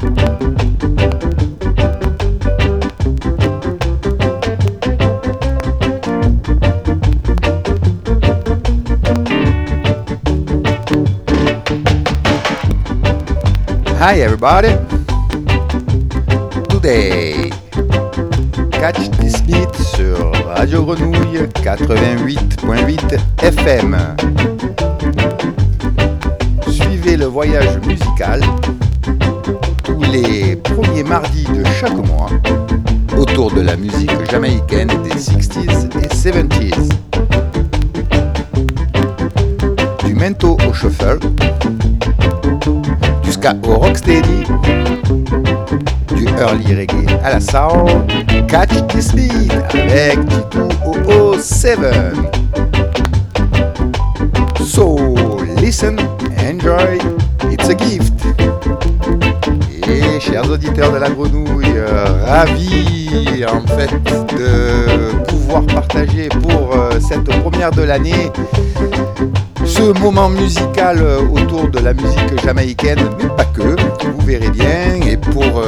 Hi everybody. Today, catch this beat sur Radio Grenouille 88.8 FM. Suivez le voyage musical les premiers mardis de chaque mois autour de la musique jamaïcaine des 60s et 70s. Du mento au shuffle jusqu'à au rocksteady, du early reggae à la soul, catch this beat avec Tito 007. So listen, enjoy, it's a gift. Chers auditeurs de la grenouille, euh, ravi en fait de pouvoir partager pour euh, cette première de l'année ce moment musical euh, autour de la musique jamaïcaine, mais pas que, vous verrez bien. Et pour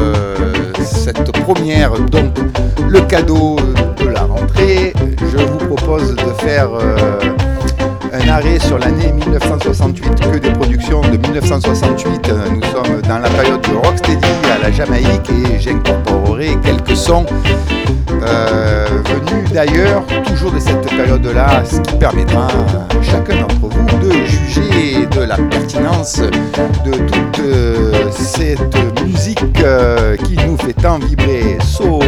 cette première, donc le cadeau de la rentrée, je vous propose de faire un arrêt sur l'année 1968, que des productions de 1968. Nous sommes dans la période de Rocksteady à la Jamaïque et j'incorporerai quelques sons venus d'ailleurs, toujours de cette période-là, ce qui permettra à chacun d'entre vous de juger de la pertinence de toute cette musique qui nous fait tant vibrer. So,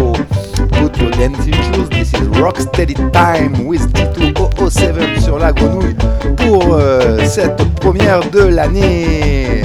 put your dancing shoes, this is Rocksteady Time with Tito 007 la grenouille pour cette première de l'année.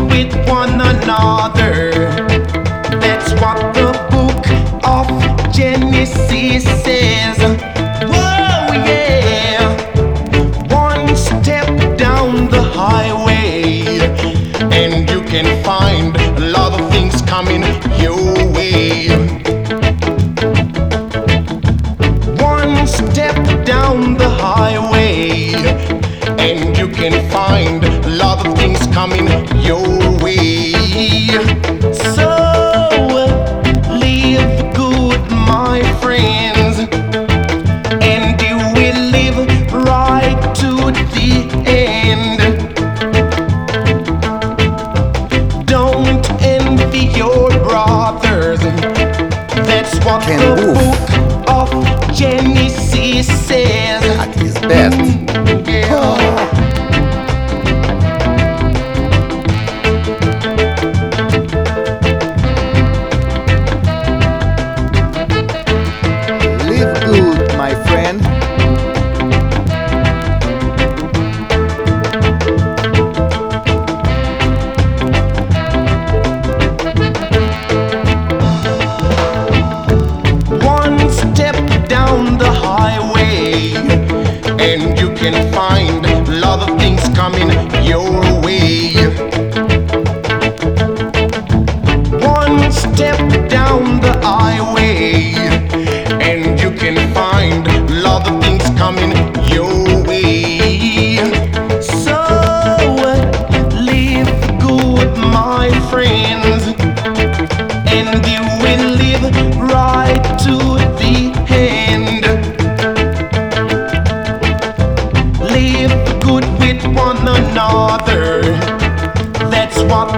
with one another.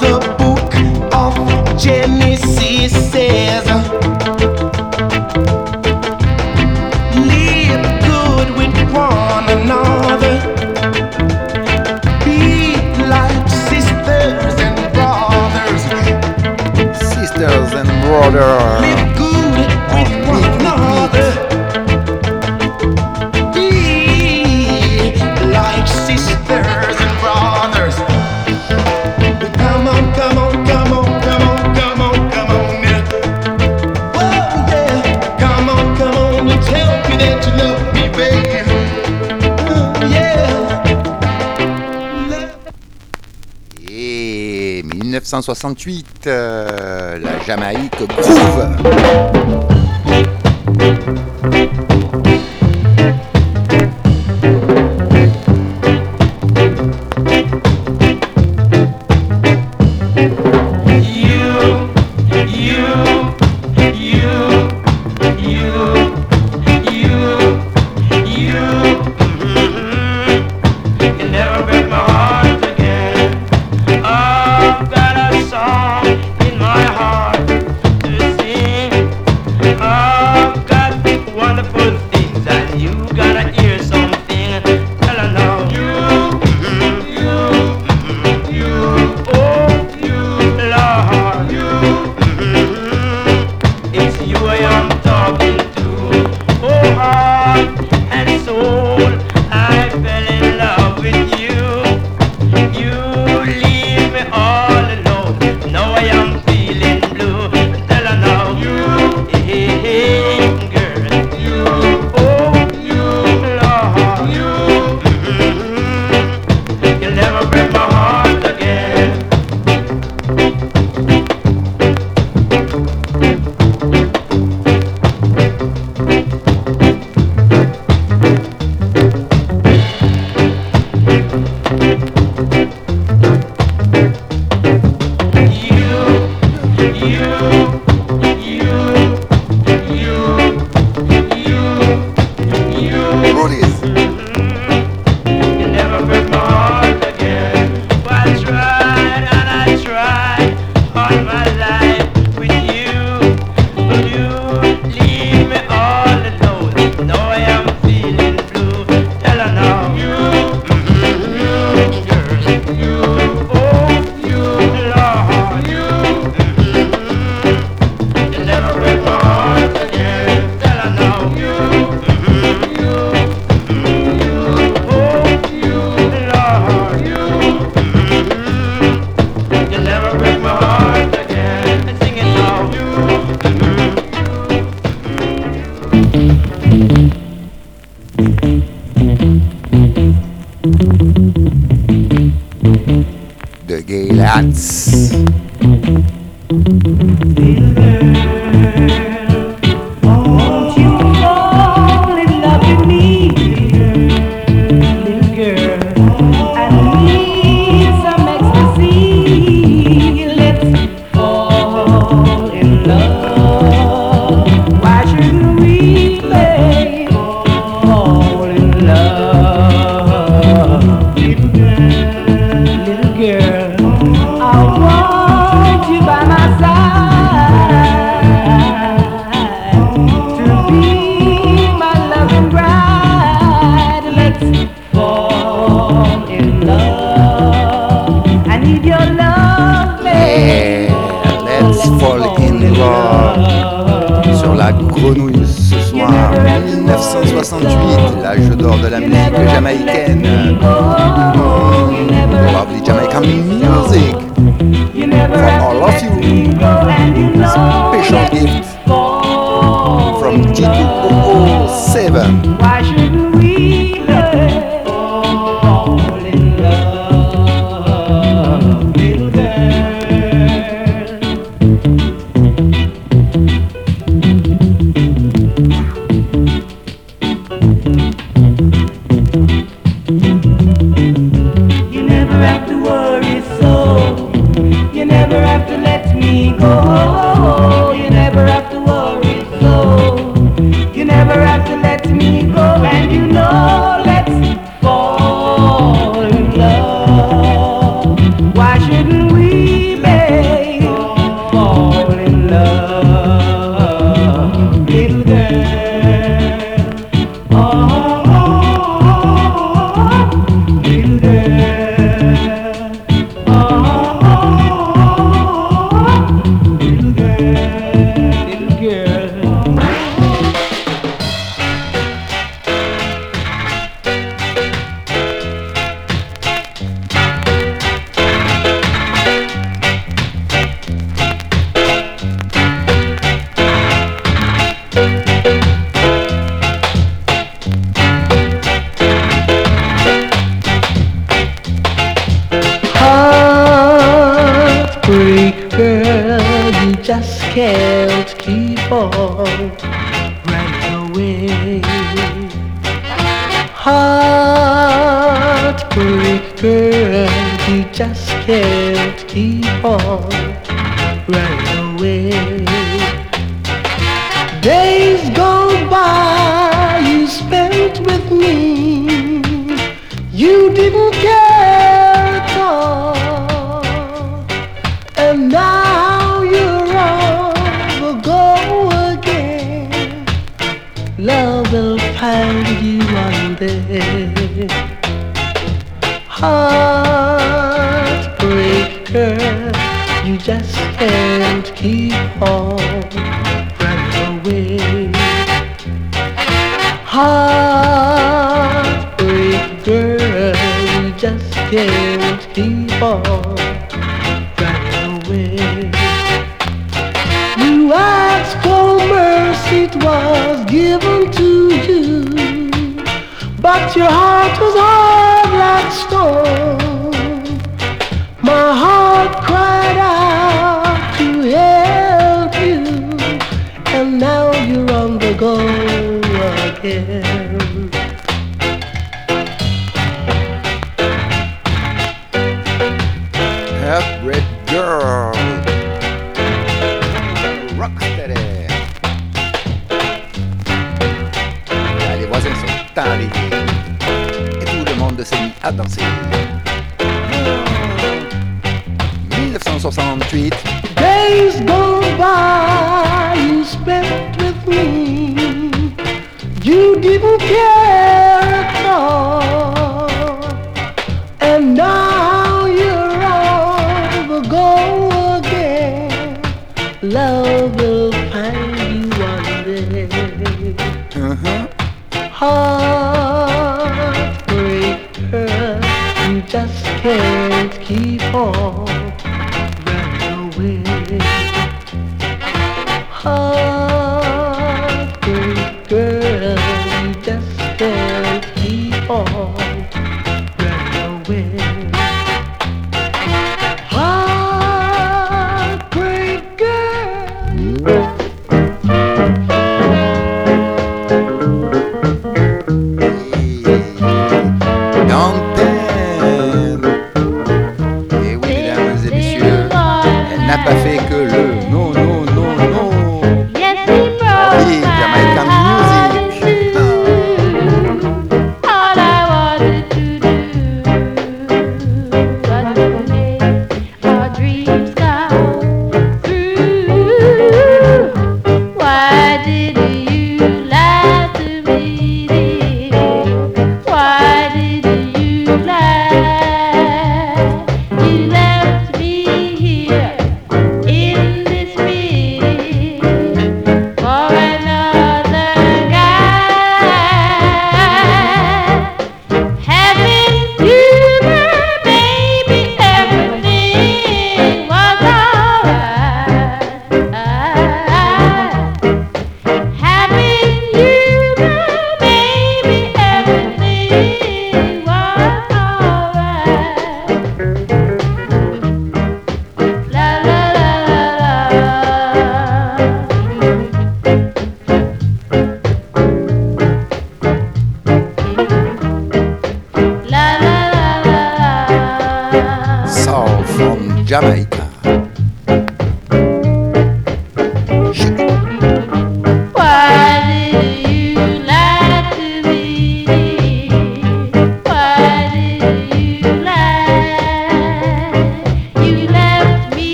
the book of Genesis says, Live good with one another. Be like sisters and brothers. Sisters and brothers. 168, euh, la Jamaïque groove. 1968, l'âge de la musique jamaïcaine. Lovely Jamaican music. For all of you. Special gift from G2007. just can't keep on.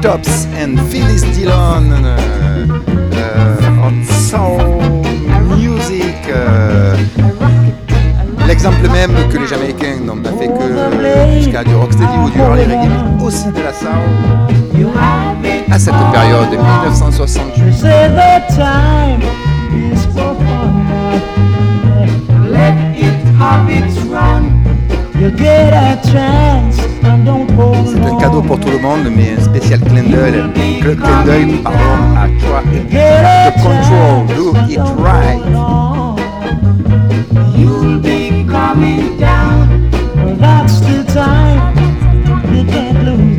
Tops and Phyllis Dillon euh, euh, on soul music. Euh, l'exemple même que les Jamaïcains n'ont pas fait que jusqu'à du rocksteady ou du early reggae, mais aussi de la soul. À cette période 1968. C'est un cadeau pour tout le monde, mais un spécial clin d'œil, clin d'œil pardon, à toi. The control, do it right. Coming down, that's the time you can't lose.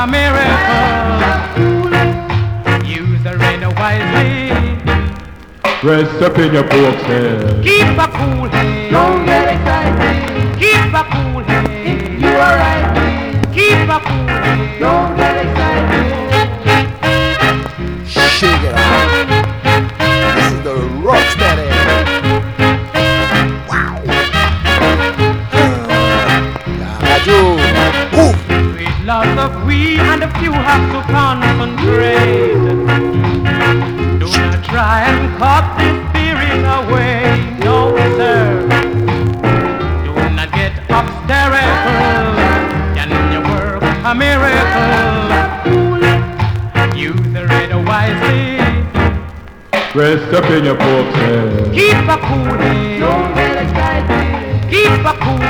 a miracle. Use the rain wisely. Rest up in your books head. Keep a cool head. Don't get excited. Keep a cool head. If you are right. Keep a cool head. Don't get excited. Shake it you have to concentrate. Do not try and cut this spirit away, no sir. Do not get hysterical, can you work a miracle? Use the red wisely. Rest up in your books, Keep a cool Don't get excited. Keep a cool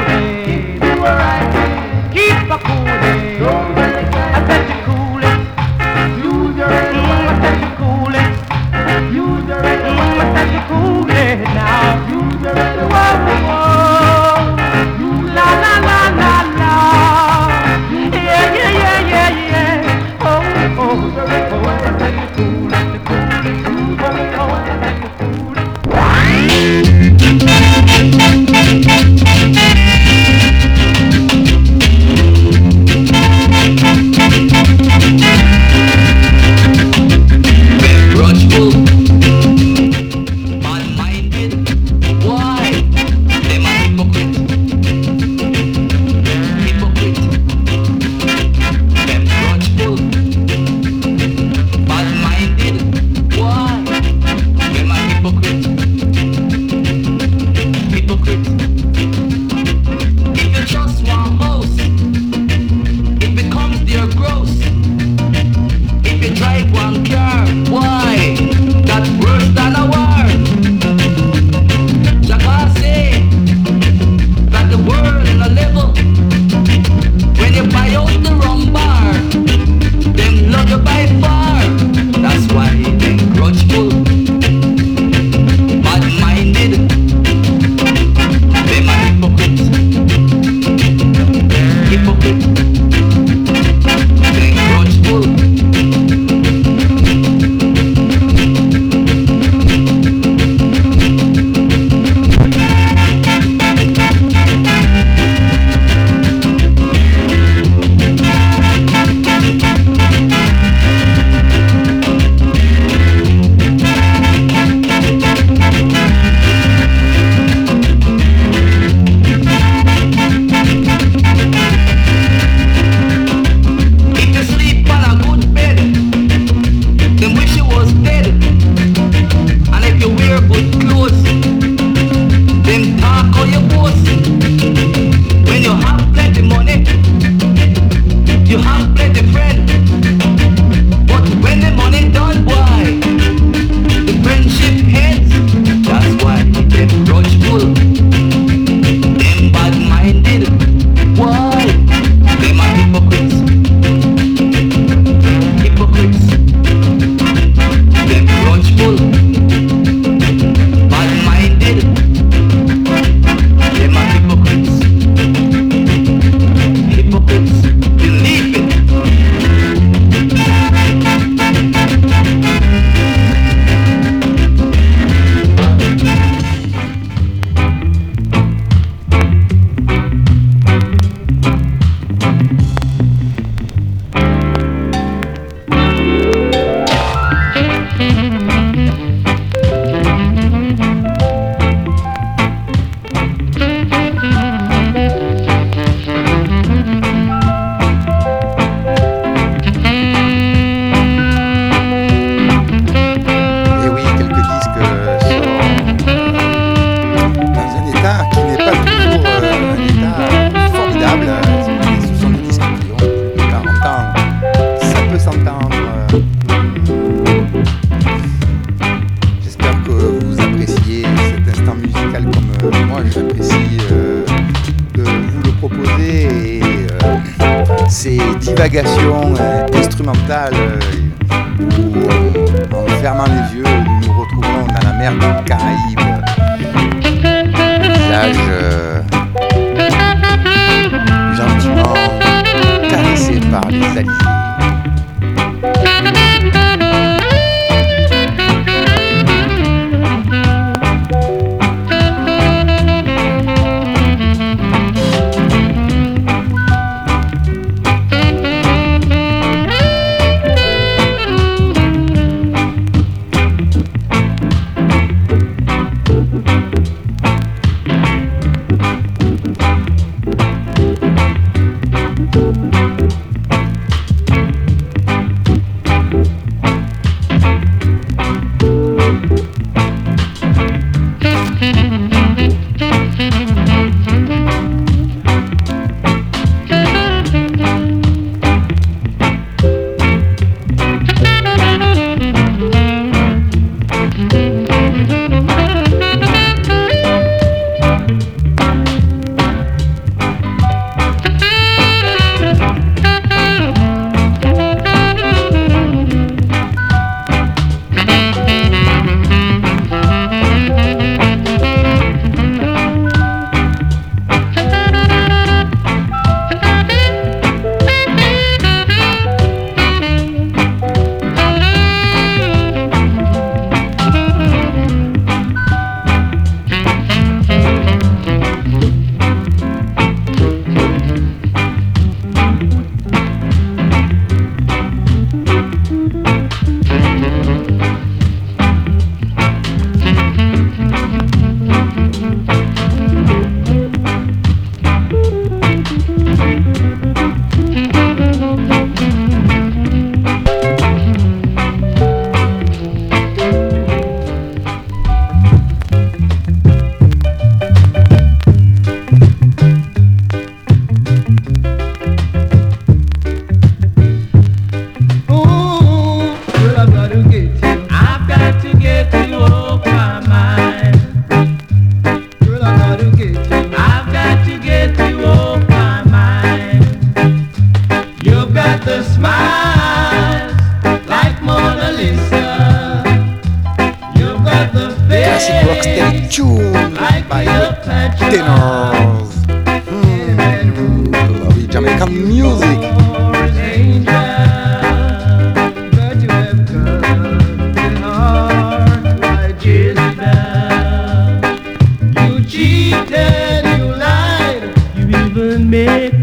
make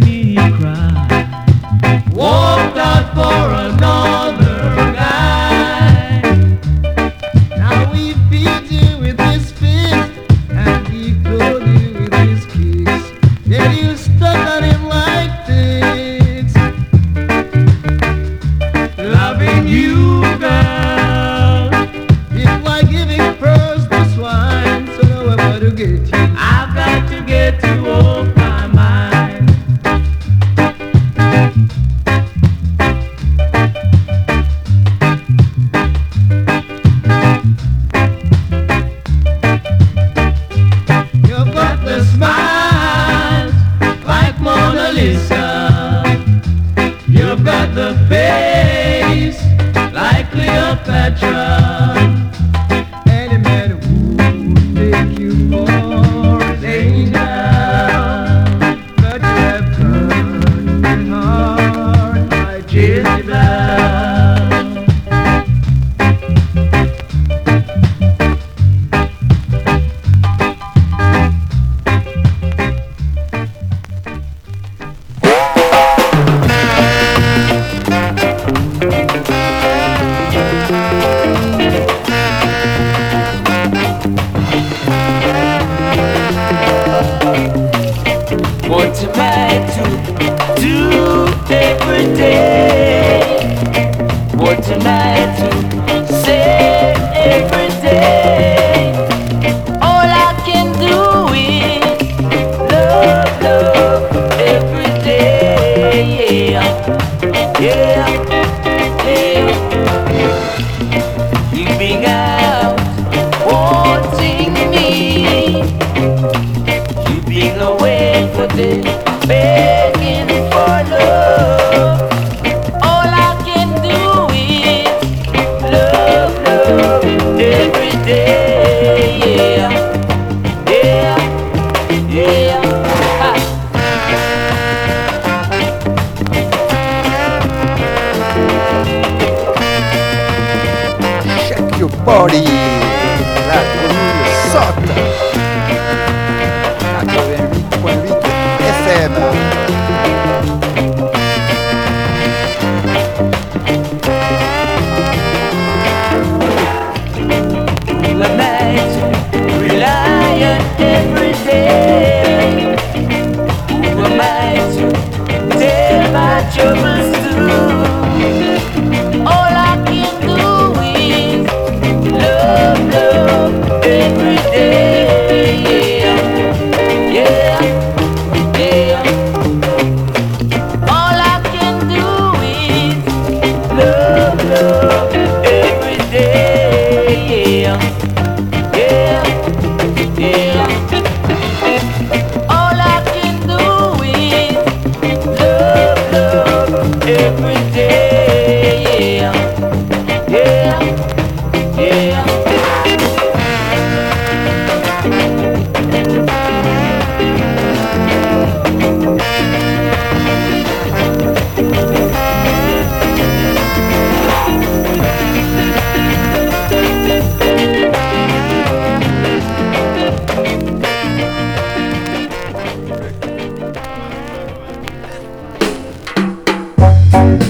Thank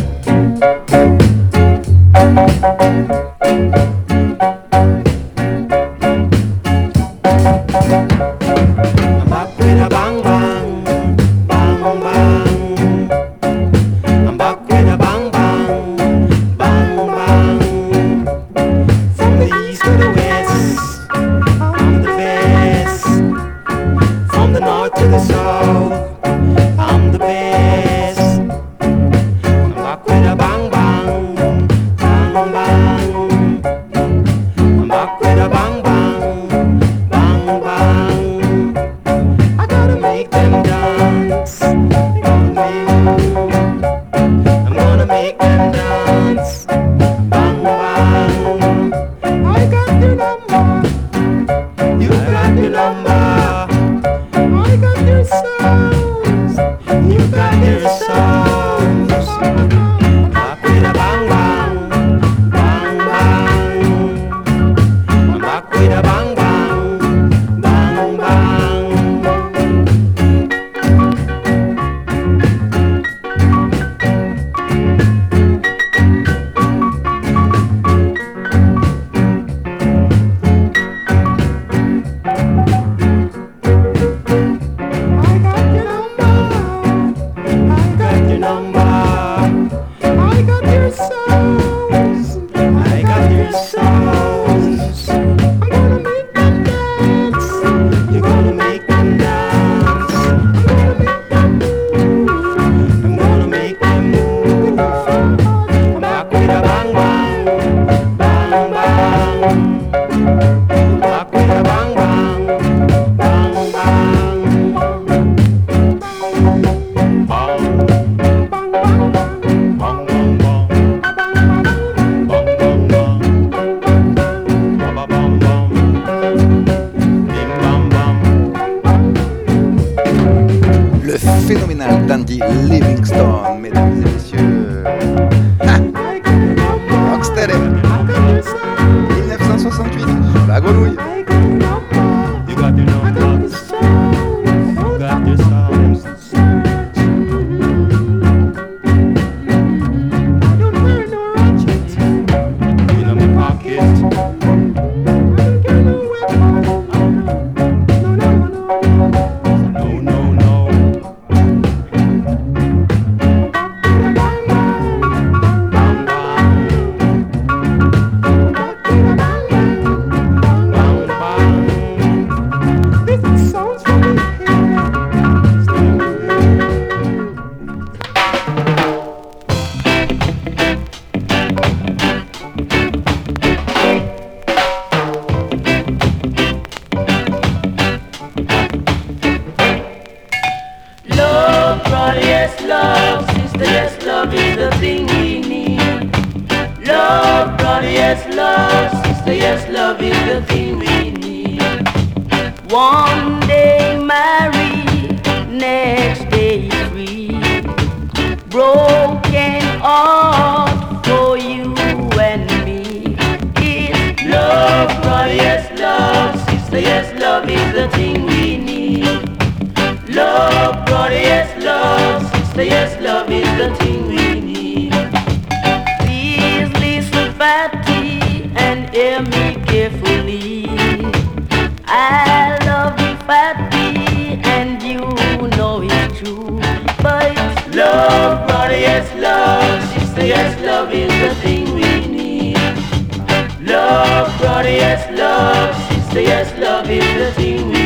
you. Patty, and hear me carefully. I love you, Patty, and you know it's true. But it's love, brother, yes, love, sister, yes, love is the thing we need. Love, brother, yes, love, sister, yes, love is the thing we need.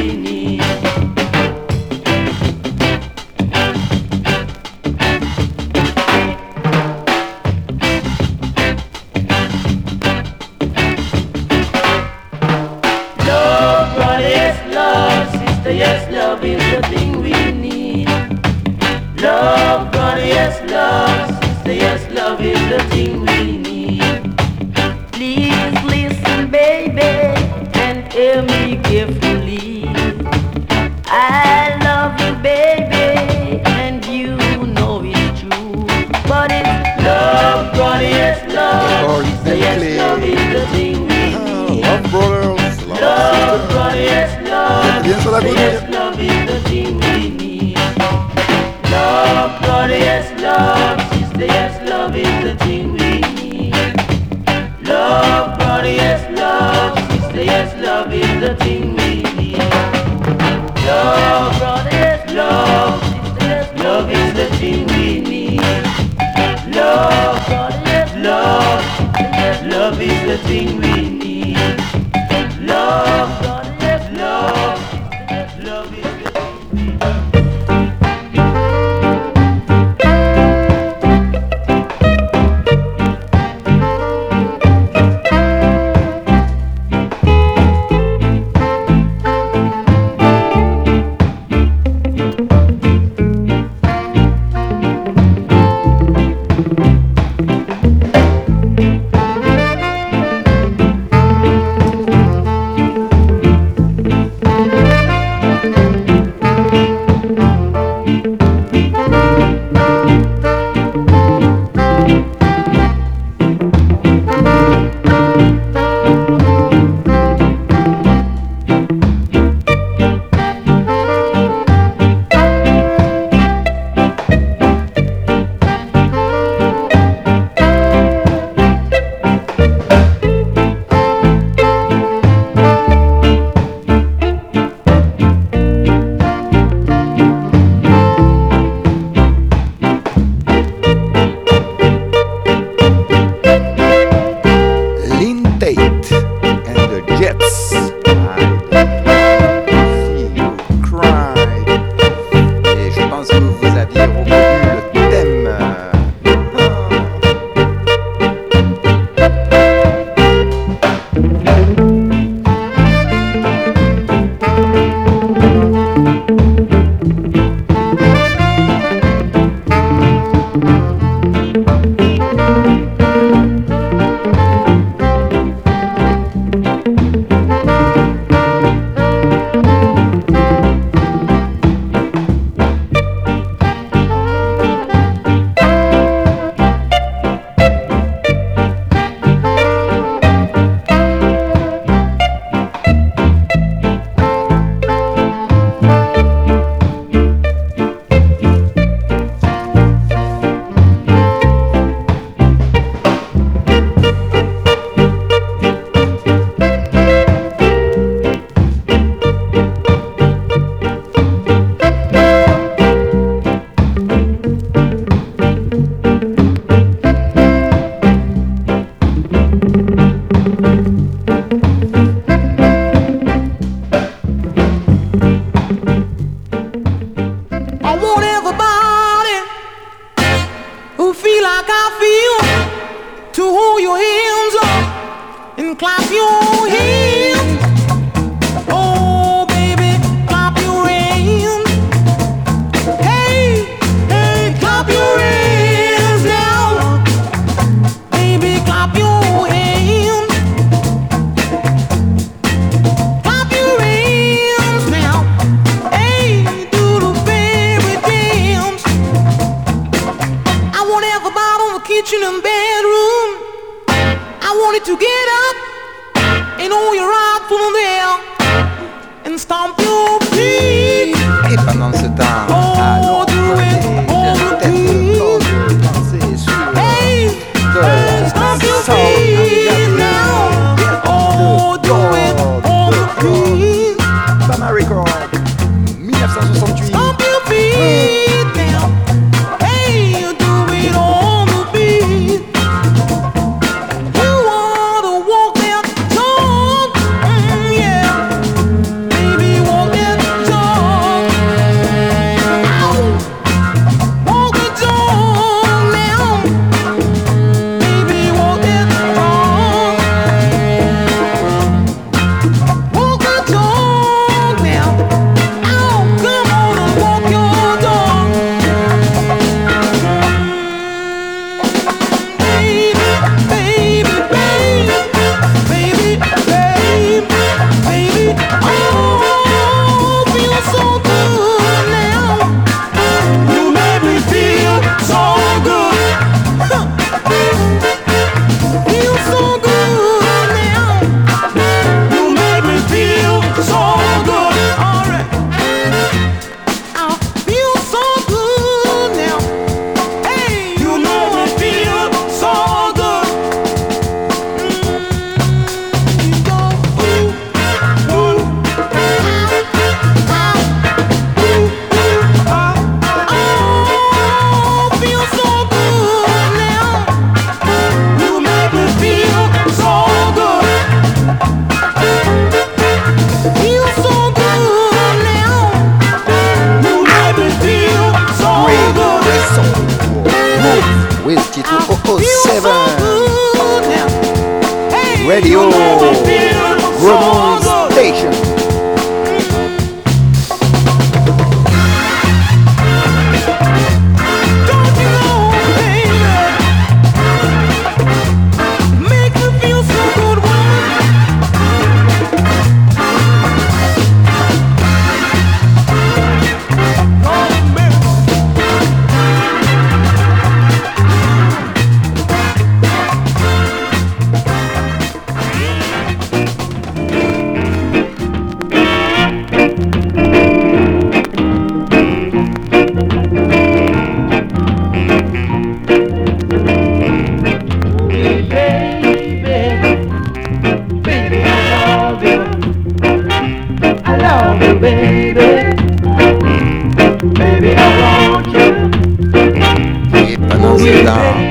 Et pendant ce temps,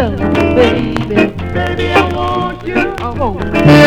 love baby. Baby, I want you, I want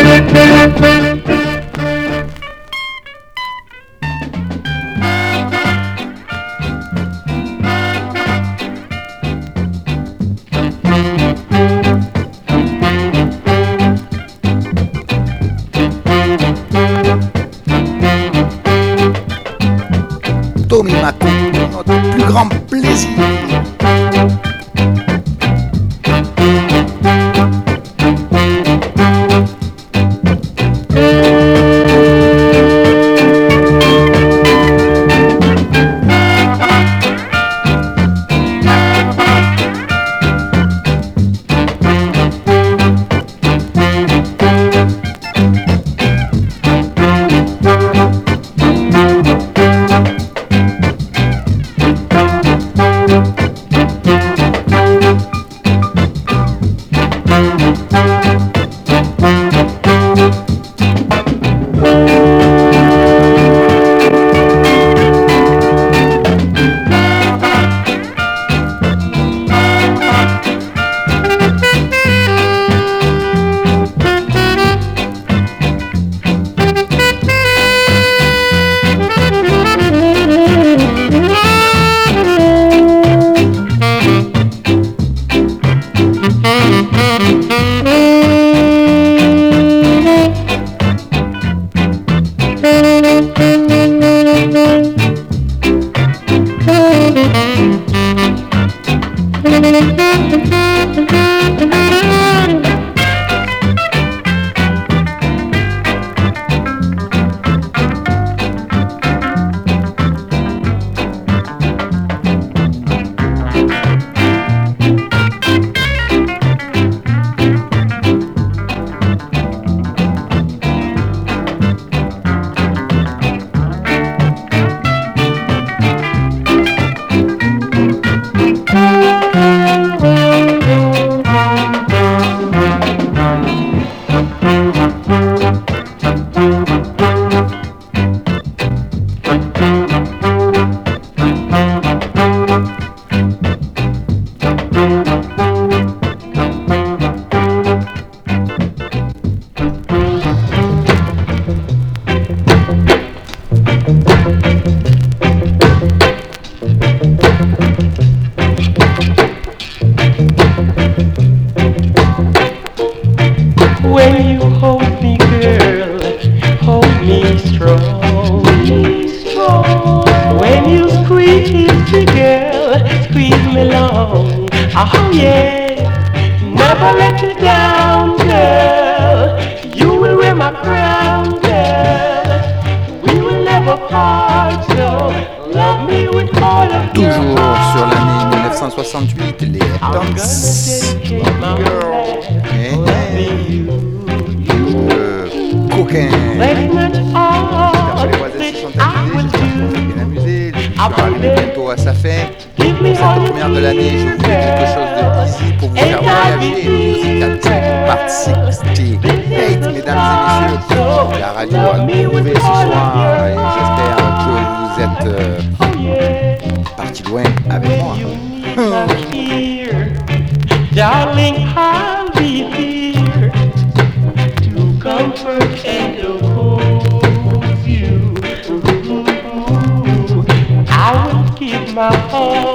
more.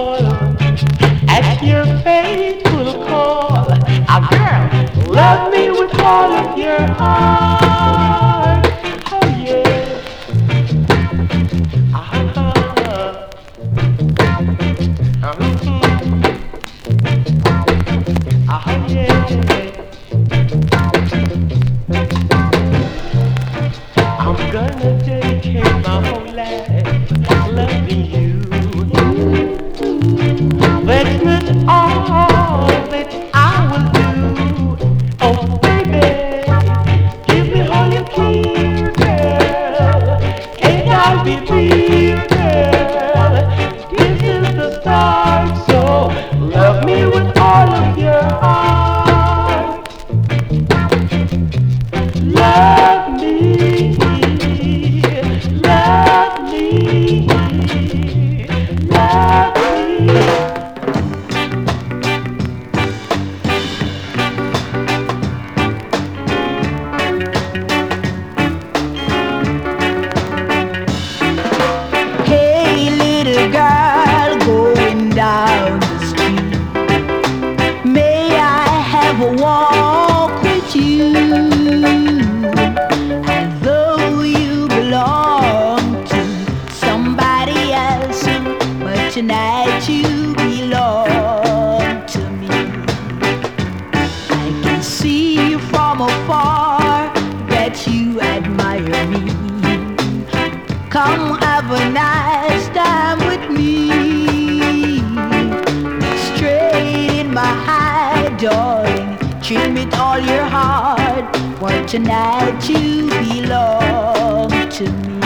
My darling. Treat me with all your heart. For tonight you belong to me.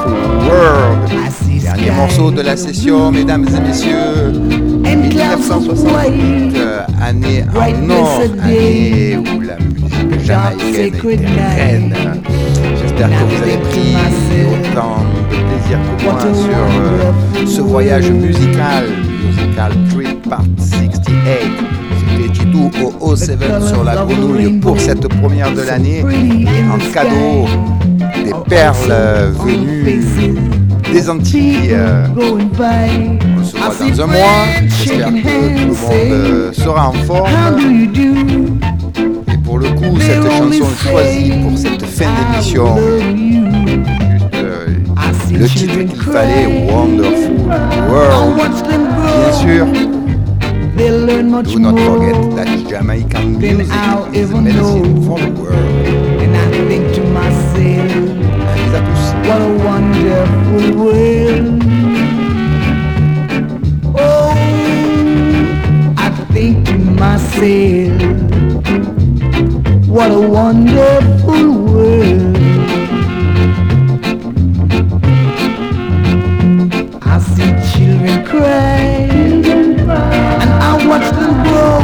world. Dernier morceau de la session, mesdames et messieurs. 1968, euh, année en or, année où la musique jamaïcaine était reine. J'espère que vous avez pris autant de plaisir que moi sur euh, ce voyage musical, musical trip part 68. C'était Jidou au 07 sur la grenouille pour cette première de l'année. En cadeau, des perles euh, venues des Antilles. euh, on se voit dans un mois. J'espère que tout le monde euh, sera en forme. Et pour le coup, cette chanson choisie pour cette fin d'émission, juste le titre qu'il fallait, Wonderful World. Bien sûr, They'll learn much do not forget that Jamaican music is medicine for the world. And I think to myself, Amis à tous. what a wonderful world. Oh, I think to myself, what a wonderful world. I see children cry, and I watch them grow.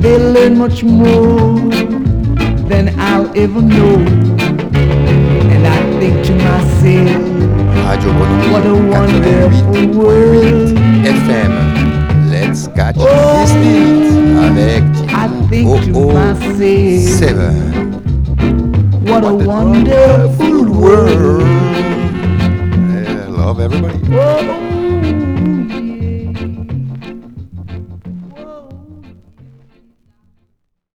They learn much more than I'll ever know. Radio what a wonderful world. FM. Let's catch Oh, this beat avec I think to Oh Oh Seven. what a wonderful world. I love everybody. Oh,